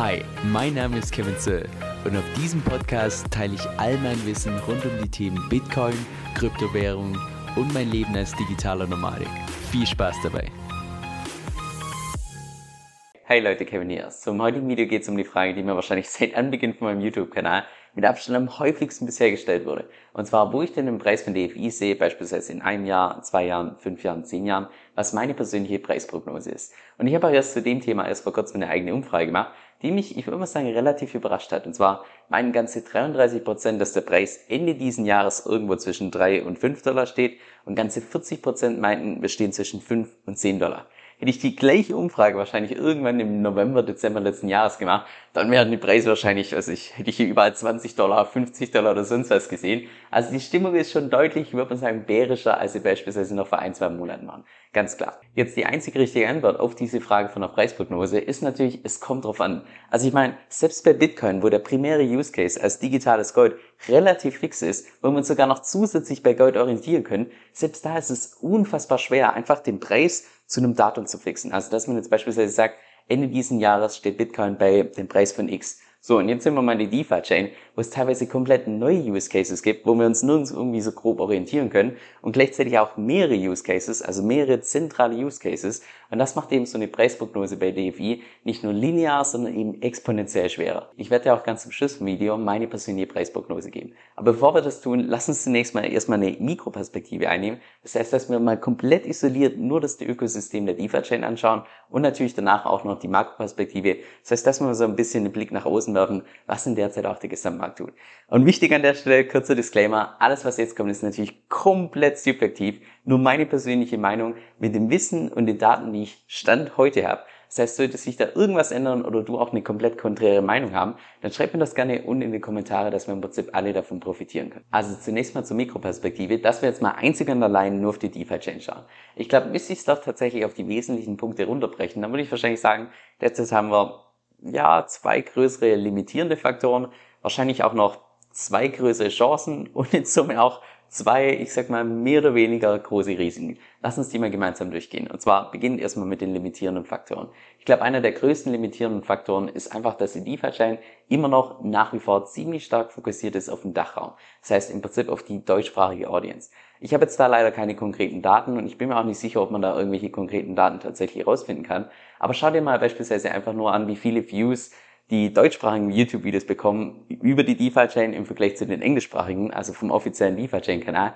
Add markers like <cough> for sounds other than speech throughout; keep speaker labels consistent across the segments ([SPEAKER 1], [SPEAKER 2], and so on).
[SPEAKER 1] Hi, mein Name ist Kevin Zöll und auf diesem Podcast teile ich all mein Wissen rund um die Themen Bitcoin, Kryptowährung und mein Leben als digitaler Nomadik. Viel Spaß dabei!
[SPEAKER 2] Hey Leute, Kevin hier. Zum heutigen Video geht es um die Frage, die mir wahrscheinlich <laughs> seit Anbeginn von meinem YouTube-Kanal mit Abstand am häufigsten bisher gestellt wurde. Und zwar, wo ich denn den Preis von DFI sehe, beispielsweise in einem Jahr, zwei Jahren, fünf Jahren, zehn Jahren, was meine persönliche Preisprognose ist. Und ich habe auch erst zu dem Thema erst vor kurzem eine eigene Umfrage gemacht, die mich, ich würde mal sagen, relativ überrascht hat. Und zwar meinen ganze 33 Prozent, dass der Preis Ende diesen Jahres irgendwo zwischen drei und fünf Dollar steht und ganze 40 Prozent meinten, wir stehen zwischen fünf und zehn Dollar. Hätte ich die gleiche Umfrage wahrscheinlich irgendwann im November, Dezember letzten Jahres gemacht, dann wären die Preise wahrscheinlich, also ich, hätte hier überall 20 Dollar, 50 Dollar oder sonst was gesehen. Also die Stimmung ist schon deutlich, würde man sagen, bärischer, als sie beispielsweise noch vor ein, zwei Monaten waren. Ganz klar. Jetzt die einzige richtige Antwort auf diese Frage von der Preisprognose ist natürlich, es kommt drauf an. Also ich meine, selbst bei Bitcoin, wo der primäre Use Case als digitales Gold relativ fix ist, wo wir uns sogar noch zusätzlich bei Gold orientieren können, selbst da ist es unfassbar schwer, einfach den Preis zu einem Datum zu fixen. Also dass man jetzt beispielsweise sagt, Ende diesen Jahres steht Bitcoin bei dem Preis von X. So, und jetzt sind wir mal in die DeFi-Chain, wo es teilweise komplett neue Use Cases gibt, wo wir uns nirgends irgendwie so grob orientieren können und gleichzeitig auch mehrere Use Cases, also mehrere zentrale Use Cases. Und das macht eben so eine Preisprognose bei DFI nicht nur linear, sondern eben exponentiell schwerer. Ich werde ja auch ganz zum Schluss vom Video meine persönliche Preisprognose geben. Aber bevor wir das tun, lass uns zunächst mal erstmal eine Mikroperspektive einnehmen. Das heißt, dass wir mal komplett isoliert nur das Ökosystem der DeFi-Chain anschauen und natürlich danach auch noch die Makroperspektive. Das heißt, dass wir so ein bisschen den Blick nach außen draußen werfen, was in der Zeit auch der Gesamtmarkt tut. Und wichtig an der Stelle, kurzer Disclaimer, alles was jetzt kommt, ist natürlich komplett subjektiv, nur meine persönliche Meinung mit dem Wissen und den Daten, die ich Stand heute habe. Das heißt, sollte sich da irgendwas ändern oder du auch eine komplett konträre Meinung haben, dann schreib mir das gerne unten in die Kommentare, dass wir im Prinzip alle davon profitieren können. Also zunächst mal zur Mikroperspektive, dass wir jetzt mal einzig und allein nur auf die DeFi-Chain schauen. Ich glaube, müsste ich es doch tatsächlich auf die wesentlichen Punkte runterbrechen, dann würde ich wahrscheinlich sagen, letztes haben wir ja, zwei größere limitierende Faktoren, wahrscheinlich auch noch zwei größere Chancen <laughs> und in Summe auch zwei, ich sag mal, mehr oder weniger große Risiken. Lass uns die mal gemeinsam durchgehen. Und zwar beginnen erstmal mit den limitierenden Faktoren. Ich glaube, einer der größten limitierenden Faktoren ist einfach, dass die DeFi-Chain immer noch nach wie vor ziemlich stark fokussiert ist auf den Dachraum. Das heißt im Prinzip auf die deutschsprachige Audience. Ich habe jetzt da leider keine konkreten Daten und ich bin mir auch nicht sicher, ob man da irgendwelche konkreten Daten tatsächlich herausfinden kann. Aber schau dir mal beispielsweise einfach nur an, wie viele Views die deutschsprachigen YouTube-Videos bekommen über die DeFi-Chain im Vergleich zu den englischsprachigen, also vom offiziellen DeFi-Chain-Kanal.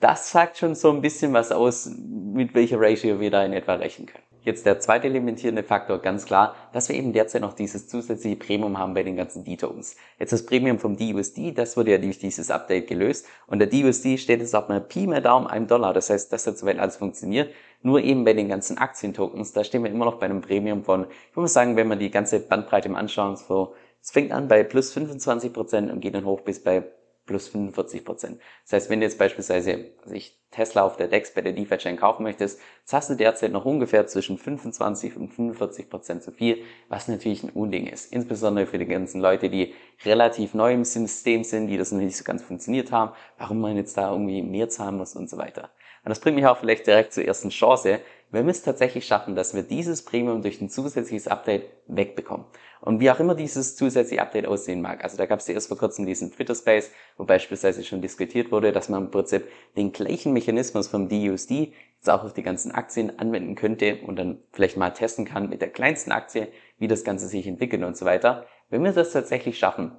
[SPEAKER 2] Das sagt schon so ein bisschen was aus, mit welcher Ratio wir da in etwa rechnen können. Jetzt der zweite limitierende Faktor, ganz klar, dass wir eben derzeit noch dieses zusätzliche Premium haben bei den ganzen D-Tokens. Jetzt das Premium vom DUSD, das wurde ja durch dieses Update gelöst und der DUSD steht jetzt auf einer Pi mehr Daumen einem Dollar. Das heißt, das hat soweit alles funktioniert. Nur eben bei den ganzen Aktientokens, da stehen wir immer noch bei einem Premium von, ich muss sagen, wenn man die ganze Bandbreite mal anschauen, so, es fängt an bei plus 25 Prozent und geht dann hoch bis bei plus 45 Prozent. Das heißt, wenn du jetzt beispielsweise sich Tesla auf der DEX bei der DeFi-Chain kaufen möchtest, zahlst du derzeit noch ungefähr zwischen 25 und 45 Prozent zu viel, was natürlich ein Unding ist. Insbesondere für die ganzen Leute, die relativ neu im System sind, die das noch nicht so ganz funktioniert haben, warum man jetzt da irgendwie mehr zahlen muss und so weiter. Und das bringt mich auch vielleicht direkt zur ersten Chance, wenn wir es tatsächlich schaffen, dass wir dieses Premium durch ein zusätzliches Update wegbekommen. Und wie auch immer dieses zusätzliche Update aussehen mag. Also da gab es ja erst vor kurzem diesen Twitter Space, wo beispielsweise schon diskutiert wurde, dass man im Prinzip den gleichen Mechanismus vom DUSD jetzt auch auf die ganzen Aktien anwenden könnte und dann vielleicht mal testen kann mit der kleinsten Aktie, wie das Ganze sich entwickelt und so weiter. Wenn wir das tatsächlich schaffen,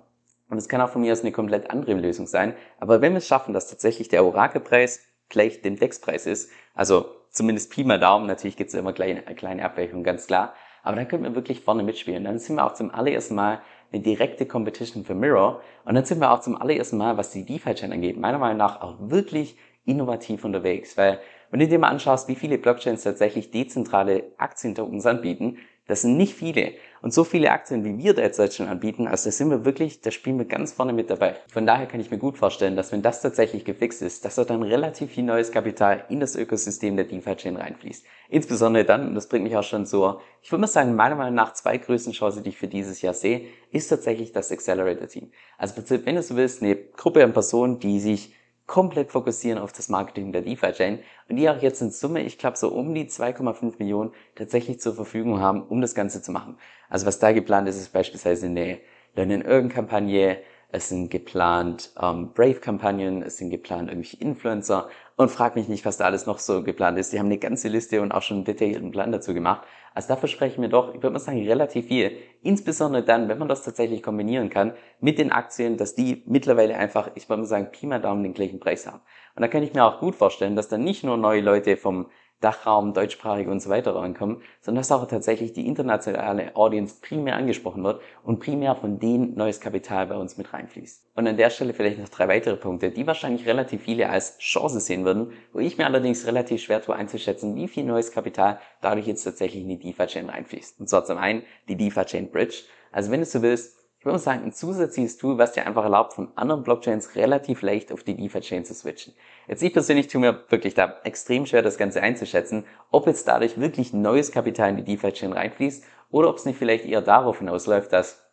[SPEAKER 2] und es kann auch von mir aus eine komplett andere Lösung sein, aber wenn wir es schaffen, dass tatsächlich der Orakelpreis gleich dem DEX-Preis ist, also zumindest Pi mal Daumen, natürlich gibt es immer kleine, kleine Abweichungen, ganz klar, aber dann können wir wirklich vorne mitspielen. Dann sind wir auch zum allerersten Mal eine direkte Competition für Mirror. Und dann sind wir auch zum allerersten Mal, was die DeFi-Chain angeht, meiner Meinung nach auch wirklich innovativ unterwegs. Weil, wenn du dir mal anschaust, wie viele Blockchains tatsächlich dezentrale Aktientokens anbieten, das sind nicht viele. Und so viele Aktien, wie wir derzeit schon anbieten, also da sind wir wirklich, da spielen wir ganz vorne mit dabei. Von daher kann ich mir gut vorstellen, dass wenn das tatsächlich gefixt ist, dass da dann relativ viel neues Kapital in das Ökosystem der DeFi-Chain reinfließt. Insbesondere dann, und das bringt mich auch schon so, ich würde mal sagen, meiner Meinung nach zwei größten Chancen, die ich für dieses Jahr sehe, ist tatsächlich das Accelerator-Team. Also wenn du so willst, eine Gruppe an Personen, die sich komplett fokussieren auf das Marketing der DeFi-Chain und die auch jetzt in Summe, ich glaube, so um die 2,5 Millionen tatsächlich zur Verfügung haben, um das Ganze zu machen. Also was da geplant ist, ist beispielsweise eine Learn-and-Earn-Kampagne, es sind geplant ähm, Brave-Kampagnen, es sind geplant irgendwelche Influencer und frag mich nicht, was da alles noch so geplant ist. Die haben eine ganze Liste und auch schon einen detaillierten Plan dazu gemacht. Also da versprechen wir doch, ich würde mal sagen, relativ viel. Insbesondere dann, wenn man das tatsächlich kombinieren kann mit den Aktien, dass die mittlerweile einfach, ich würde mal sagen, Pi mal Daumen den gleichen Preis haben. Und da kann ich mir auch gut vorstellen, dass dann nicht nur neue Leute vom Dachraum, deutschsprachig und so weiter rankommen, sondern dass auch tatsächlich die internationale Audience primär angesprochen wird und primär von denen neues Kapital bei uns mit reinfließt. Und an der Stelle vielleicht noch drei weitere Punkte, die wahrscheinlich relativ viele als Chance sehen würden, wo ich mir allerdings relativ schwer tue einzuschätzen, wie viel neues Kapital dadurch jetzt tatsächlich in die DeFi-Chain reinfließt. Und zwar zum einen die DeFi-Chain Bridge. Also wenn du so willst, würde sagen, ein zusätzliches Tool, was dir einfach erlaubt, von anderen Blockchains relativ leicht auf die DeFi-Chain zu switchen. Jetzt ich persönlich tue mir wirklich da extrem schwer, das Ganze einzuschätzen, ob jetzt dadurch wirklich neues Kapital in die DeFi-Chain reinfließt oder ob es nicht vielleicht eher darauf hinausläuft, dass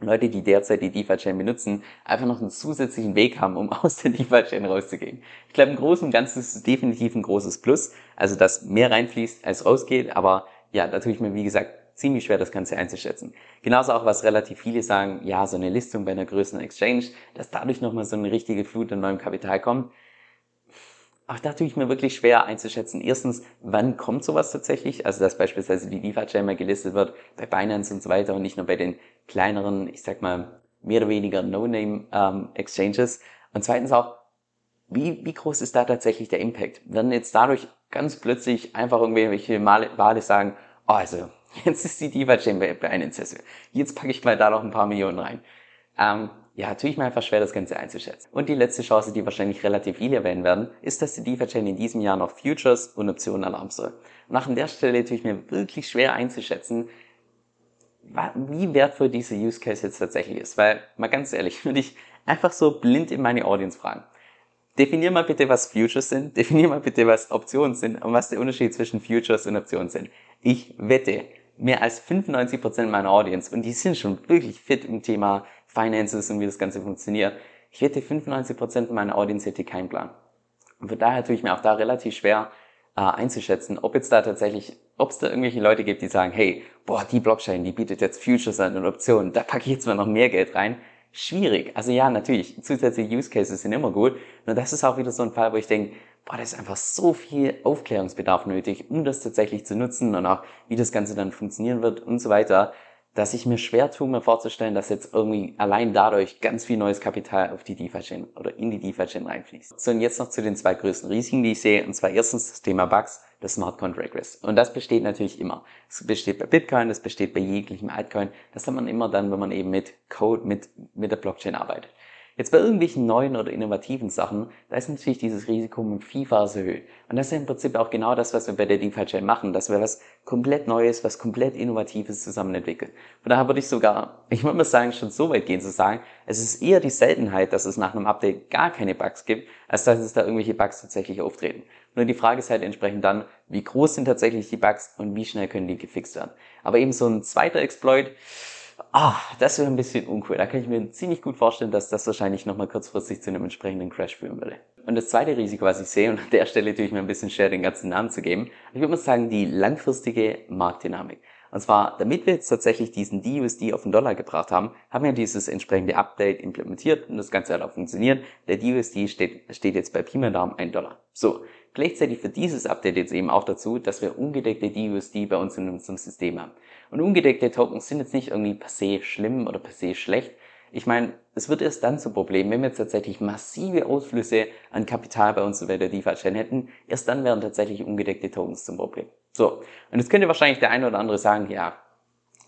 [SPEAKER 2] Leute, die derzeit die DeFi-Chain benutzen, einfach noch einen zusätzlichen Weg haben, um <laughs> aus der DeFi-Chain rauszugehen. Ich glaube, im Großen und Ganzen ist es definitiv ein großes Plus, also dass mehr reinfließt als rausgeht, aber ja, da tue ich mir, wie gesagt, ziemlich schwer, das Ganze einzuschätzen. Genauso auch, was relativ viele sagen, ja, so eine Listung bei einer größeren Exchange, dass dadurch nochmal so eine richtige Flut an neuem Kapital kommt. Auch da tue ich mir wirklich schwer einzuschätzen. Erstens, wann kommt sowas tatsächlich? Also, dass beispielsweise die DeFi-Chain mal gelistet wird bei Binance und so weiter und nicht nur bei den kleineren, ich sag mal, mehr oder weniger No-Name-Exchanges. Ähm, und zweitens auch, wie, wie groß ist da tatsächlich der Impact? Werden jetzt dadurch ganz plötzlich einfach irgendwelche Wale sagen, oh, also Jetzt ist die Diva einem Sessel. Jetzt packe ich mal da noch ein paar Millionen rein. Ähm, ja, tue ich mir einfach schwer, das Ganze einzuschätzen. Und die letzte Chance, die wahrscheinlich relativ viele erwähnen werden, ist, dass die DeFi Chain in diesem Jahr noch Futures und Optionen erlauben soll. Und an der Stelle tue ich mir wirklich schwer einzuschätzen, wie wertvoll diese Use Case jetzt tatsächlich ist. Weil, mal ganz ehrlich, <laughs> würde ich einfach so blind in meine Audience fragen. Definier mal bitte, was Futures sind. Definier mal bitte, was Optionen sind und was der Unterschied zwischen Futures und Optionen sind. Ich wette, mehr als 95% meiner Audience, und die sind schon wirklich fit im Thema Finances und wie das Ganze funktioniert, ich wette 95% meiner Audience hätte keinen Plan. Und von daher tue ich mir auch da relativ schwer äh, einzuschätzen, ob jetzt da tatsächlich, ob es da irgendwelche Leute gibt, die sagen, hey, boah, die Blockchain, die bietet jetzt Futures an und Optionen, da packe ich jetzt mal noch mehr Geld rein. Schwierig. Also ja, natürlich, zusätzliche Use Cases sind immer gut. Nur das ist auch wieder so ein Fall, wo ich denke, boah, da ist einfach so viel Aufklärungsbedarf nötig, um das tatsächlich zu nutzen und auch wie das Ganze dann funktionieren wird und so weiter, dass ich mir schwer tue, mir vorzustellen, dass jetzt irgendwie allein dadurch ganz viel neues Kapital auf die DeFi-Chain oder in die DeFi-Chain reinfließt. So, und jetzt noch zu den zwei größten Risiken, die ich sehe, und zwar erstens das Thema Bugs, das Smart Contract Risk. Und das besteht natürlich immer. Es besteht bei Bitcoin, das besteht bei jeglichem Altcoin. Das hat man immer dann, wenn man eben mit Code, mit, mit der Blockchain arbeitet. Jetzt bei irgendwelchen neuen oder innovativen Sachen, da ist natürlich dieses Risiko um Vielfaches erhöht. Und das ist im Prinzip auch genau das, was wir bei der DeFi-Chain machen, dass wir was komplett Neues, was komplett Innovatives zusammen entwickeln. Von daher würde ich sogar, ich würde mal sagen, schon so weit gehen zu sagen, es ist eher die Seltenheit, dass es nach einem Update gar keine Bugs gibt, als dass es da irgendwelche Bugs tatsächlich auftreten. Nur die Frage ist halt entsprechend dann, wie groß sind tatsächlich die Bugs und wie schnell können die gefixt werden. Aber eben so ein zweiter Exploit, Ah, das wäre ein bisschen uncool. Da kann ich mir ziemlich gut vorstellen, dass das wahrscheinlich nochmal kurzfristig zu einem entsprechenden Crash führen würde. Und das zweite Risiko, was ich sehe, und an der Stelle tue ich mir ein bisschen schwer, den ganzen Namen zu geben, ich würde mal sagen, die langfristige Marktdynamik. Und zwar, damit wir jetzt tatsächlich diesen DUSD auf den Dollar gebracht haben, haben wir dieses entsprechende Update implementiert und das Ganze hat auch funktioniert. Der DUSD steht, steht jetzt bei Pi mal Daumen 1 Dollar. So. Gleichzeitig führt dieses Update jetzt eben auch dazu, dass wir ungedeckte DUSD bei uns in unserem System haben. Und ungedeckte Tokens sind jetzt nicht irgendwie per se schlimm oder per se schlecht. Ich meine, es wird erst dann zum Problem, wenn wir jetzt tatsächlich massive Ausflüsse an Kapital bei uns bei der DeFi-Chain hätten. Erst dann wären tatsächlich ungedeckte Tokens zum Problem. So, und jetzt könnte wahrscheinlich der eine oder andere sagen, ja,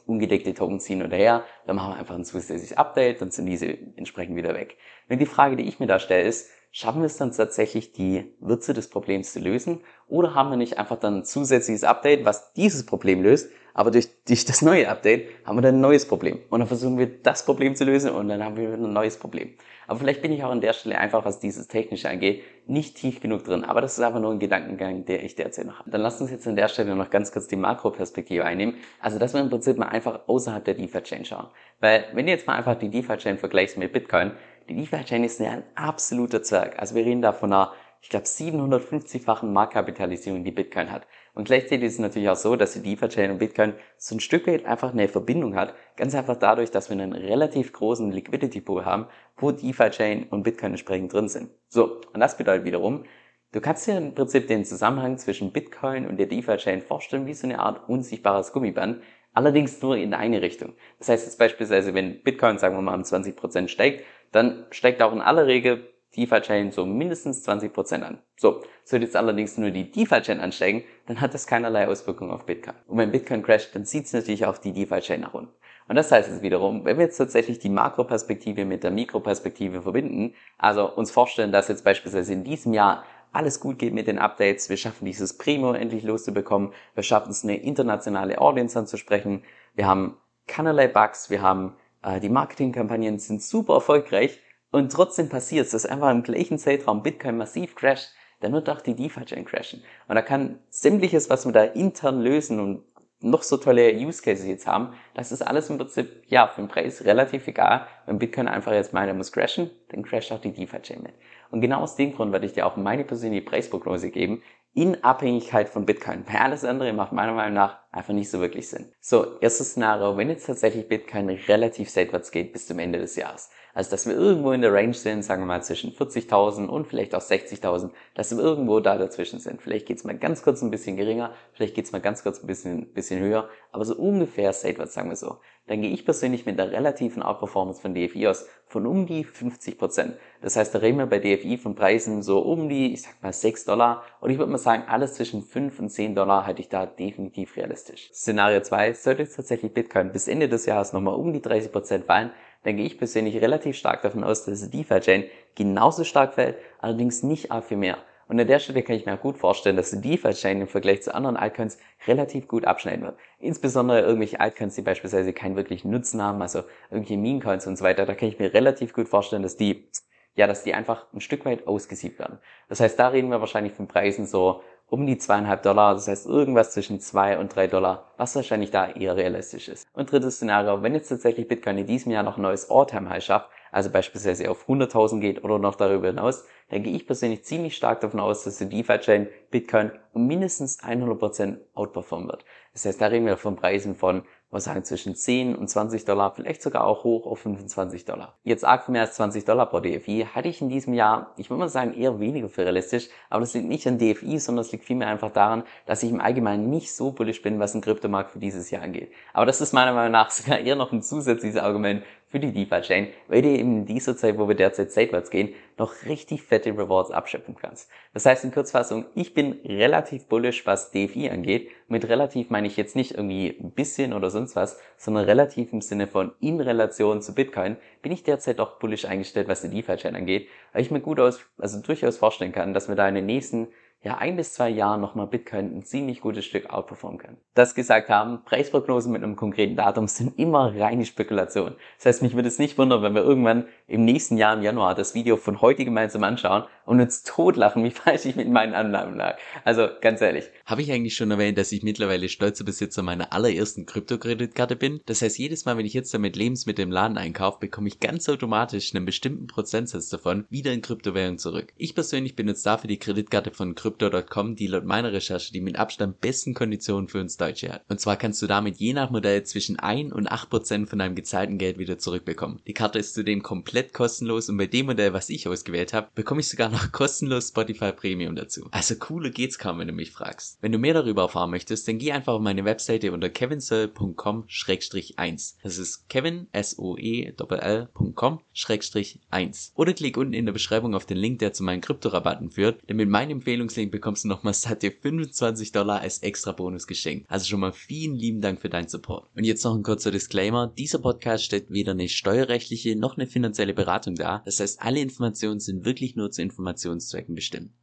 [SPEAKER 2] ungedeckte Tokens hin oder her, dann machen wir einfach ein zusätzliches Update, dann sind diese entsprechend wieder weg. Und die Frage, die ich mir da stelle, ist, schaffen wir es dann tatsächlich, die Wurzel des Problems zu lösen? Oder haben wir nicht einfach dann ein zusätzliches Update, was dieses Problem löst, aber durch, durch das neue Update haben wir dann ein neues Problem. Und dann versuchen wir das Problem zu lösen und dann haben wir ein neues Problem. Aber vielleicht bin ich auch an der Stelle einfach, was dieses Technische angeht, nicht tief genug drin. Aber das ist einfach nur ein Gedankengang, der ich derzeit noch habe. Dann lasst uns jetzt an der Stelle noch ganz kurz die Makroperspektive einnehmen. Also, dass wir im Prinzip mal einfach außerhalb der DeFi-Chain schauen. Weil, wenn du jetzt mal einfach die DeFi-Chain vergleichst mit Bitcoin, Die DeFi-Chain ist ein absoluter Zwerg. Also wir reden da von einer, ich glaube, 750-fachen Marktkapitalisierung, die Bitcoin hat. Und gleichzeitig ist es natürlich auch so, dass die DeFi-Chain und Bitcoin so ein Stück weit einfach eine Verbindung hat. Ganz einfach dadurch, dass wir einen relativ großen Liquidity Pool haben, wo DeFi-Chain und Bitcoin entsprechend drin sind. So, und das bedeutet wiederum, du kannst dir im Prinzip den Zusammenhang zwischen Bitcoin und der DeFi-Chain vorstellen wie so eine Art unsichtbares Gummiband, allerdings nur in eine Richtung. Das heißt jetzt beispielsweise, wenn Bitcoin, sagen wir mal, um 20% steigt, dann steigt auch in aller Regel DeFi-Chain so mindestens 20% an. So, sollte jetzt allerdings nur die DeFi-Chain ansteigen, dann hat das keinerlei Auswirkungen auf Bitcoin. Und wenn Bitcoin crasht, dann zieht es natürlich auch die DeFi-Chain nach unten. Und das heißt es wiederum, wenn wir jetzt tatsächlich die Makroperspektive mit der Mikroperspektive verbinden, also uns vorstellen, dass jetzt beispielsweise in diesem Jahr alles gut geht mit den Updates, wir schaffen dieses Primo endlich loszubekommen, wir schaffen es eine internationale Audience anzusprechen, wir haben keinerlei Bugs, wir haben die Marketingkampagnen sind super erfolgreich und trotzdem passiert es, dass einfach im gleichen Zeitraum Bitcoin massiv crasht, dann wird auch die DeFi-Chain crashen. Und da kann sämtliches, was wir da intern lösen und noch so tolle Use Cases jetzt haben, das ist alles im Prinzip, ja, für den Preis relativ egal. Wenn Bitcoin einfach jetzt meint, er muss crashen, dann crasht auch die DeFi-Chain mit. Und genau aus dem Grund werde ich dir auch meine persönliche Preisprognose geben, in Abhängigkeit von Bitcoin. Weil alles andere macht meiner Meinung nach einfach nicht so wirklich Sinn. So, erstes Szenario, wenn jetzt tatsächlich Bitcoin relativ seitwärts geht bis zum Ende des Jahres, also, dass wir irgendwo in der Range sind, sagen wir mal zwischen 40.000 und vielleicht auch 60.000, dass wir irgendwo da dazwischen sind. Vielleicht geht's mal ganz kurz ein bisschen geringer, vielleicht geht's mal ganz kurz ein bisschen, bisschen höher, aber so ungefähr seitwärts, sagen wir so. Dann gehe ich persönlich mit der relativen Outperformance von DFI aus von um die 50 Prozent. Das heißt, da reden wir bei DFI von Preisen so um die, ich sag mal 6 Dollar. Und ich würde mal sagen, alles zwischen 5 und 10 Dollar halte ich da definitiv realistisch. Szenario 2, sollte jetzt tatsächlich Bitcoin bis Ende des Jahres nochmal um die 30 Prozent fallen, dann gehe ich persönlich relativ stark davon aus, dass die DeFi-Chain genauso stark fällt, allerdings nicht arg viel mehr. Und an der Stelle kann ich mir auch gut vorstellen, dass die DeFi-Chain im Vergleich zu anderen Altcoins relativ gut abschneiden wird. Insbesondere irgendwelche Altcoins, die beispielsweise keinen wirklichen Nutzen haben, also irgendwelche Meme-Coins und so weiter, da kann ich mir relativ gut vorstellen, dass die, ja, dass die einfach ein Stück weit ausgesiebt werden. Das heißt, da reden wir wahrscheinlich von Preisen so um die zweieinhalb Dollar, das heißt irgendwas zwischen zwei und drei Dollar, was wahrscheinlich da eher realistisch ist. Und drittes Szenario, wenn jetzt tatsächlich Bitcoin in diesem Jahr noch ein neues All-Time-High schafft, also beispielsweise auf 100.000 geht oder noch darüber hinaus, dann gehe ich persönlich ziemlich stark davon aus, dass die DeFi-Chain Bitcoin um mindestens 100% outperformen wird. Das heißt, da reden wir von Preisen von was sagen zwischen 10 und 20 Dollar, vielleicht sogar auch hoch auf 25 Dollar. Jetzt arg mehr als 20 Dollar pro DFI hatte ich in diesem Jahr, ich würde mal sagen, eher weniger für realistisch, aber das liegt nicht an DFI, sondern es liegt vielmehr einfach daran, dass ich im Allgemeinen nicht so bullish bin, was den Kryptomarkt für dieses Jahr angeht. Aber das ist meiner Meinung nach sogar eher noch ein zusätzliches Argument für die DeFi-Chain, weil du eben in dieser Zeit, wo wir derzeit seitwärts gehen, noch richtig fette Rewards abschöpfen kannst. Das heißt in Kurzfassung, ich bin relativ bullish, was DeFi angeht. Mit relativ meine ich jetzt nicht irgendwie ein bisschen oder sonst was, sondern relativ im Sinne von in Relation zu Bitcoin bin ich derzeit doch bullish eingestellt, was die DeFi-Chain angeht, weil ich mir gut aus, also durchaus vorstellen kann, dass wir da in den nächsten ja, ein bis zwei Jahren nochmal Bitcoin ein ziemlich gutes Stück outperformen können. Das gesagt haben, Preisprognosen mit einem konkreten Datum sind immer reine Spekulation. Das heißt, mich würde es nicht wundern, wenn wir irgendwann im nächsten Jahr im Januar das Video von heute gemeinsam anschauen und uns totlachen, wie <laughs> falsch ich mit meinen Annahmen lag. Also ganz ehrlich.
[SPEAKER 1] Habe ich eigentlich schon erwähnt, dass ich mittlerweile stolzer Besitzer meiner allerersten Kryptokreditkarte bin? Das heißt, jedes Mal, wenn ich jetzt damit Lebensmittel im Laden einkaufe, bekomme ich ganz automatisch einen bestimmten Prozentsatz davon wieder in Kryptowährung zurück. Ich persönlich benutze dafür die Kreditkarte von Crypto.com, die laut meiner Recherche die mit Abstand besten Konditionen für uns Deutsche hat. Und zwar kannst du damit je nach Modell zwischen 1 und 8 Prozent von deinem gezahlten Geld wieder zurückbekommen. Die Karte ist zudem komplett kostenlos und bei dem Modell, was ich ausgewählt habe, bekomme ich sogar noch <laughs> kostenlos Spotify Premium dazu. Also cooler geht's kaum, wenn du mich fragst. Wenn du mehr darüber erfahren möchtest, dann geh einfach auf meine Webseite unter kevinsoe.com-1. Das ist kevin, S-O-E-L.com-1. Oder klick unten in der Beschreibung auf den Link, der zu meinen Kryptorabatten führt, denn mit meinem Empfehlungslink bekommst du nochmal satte 25 Dollar als extra Bonus geschenkt. Also schon mal vielen lieben Dank für deinen Support. Und jetzt noch ein kurzer Disclaimer. Dieser Podcast stellt weder eine steuerrechtliche noch eine finanzielle Beratung dar. Das heißt, alle Informationen sind wirklich nur zu Informationszwecken bestimmt.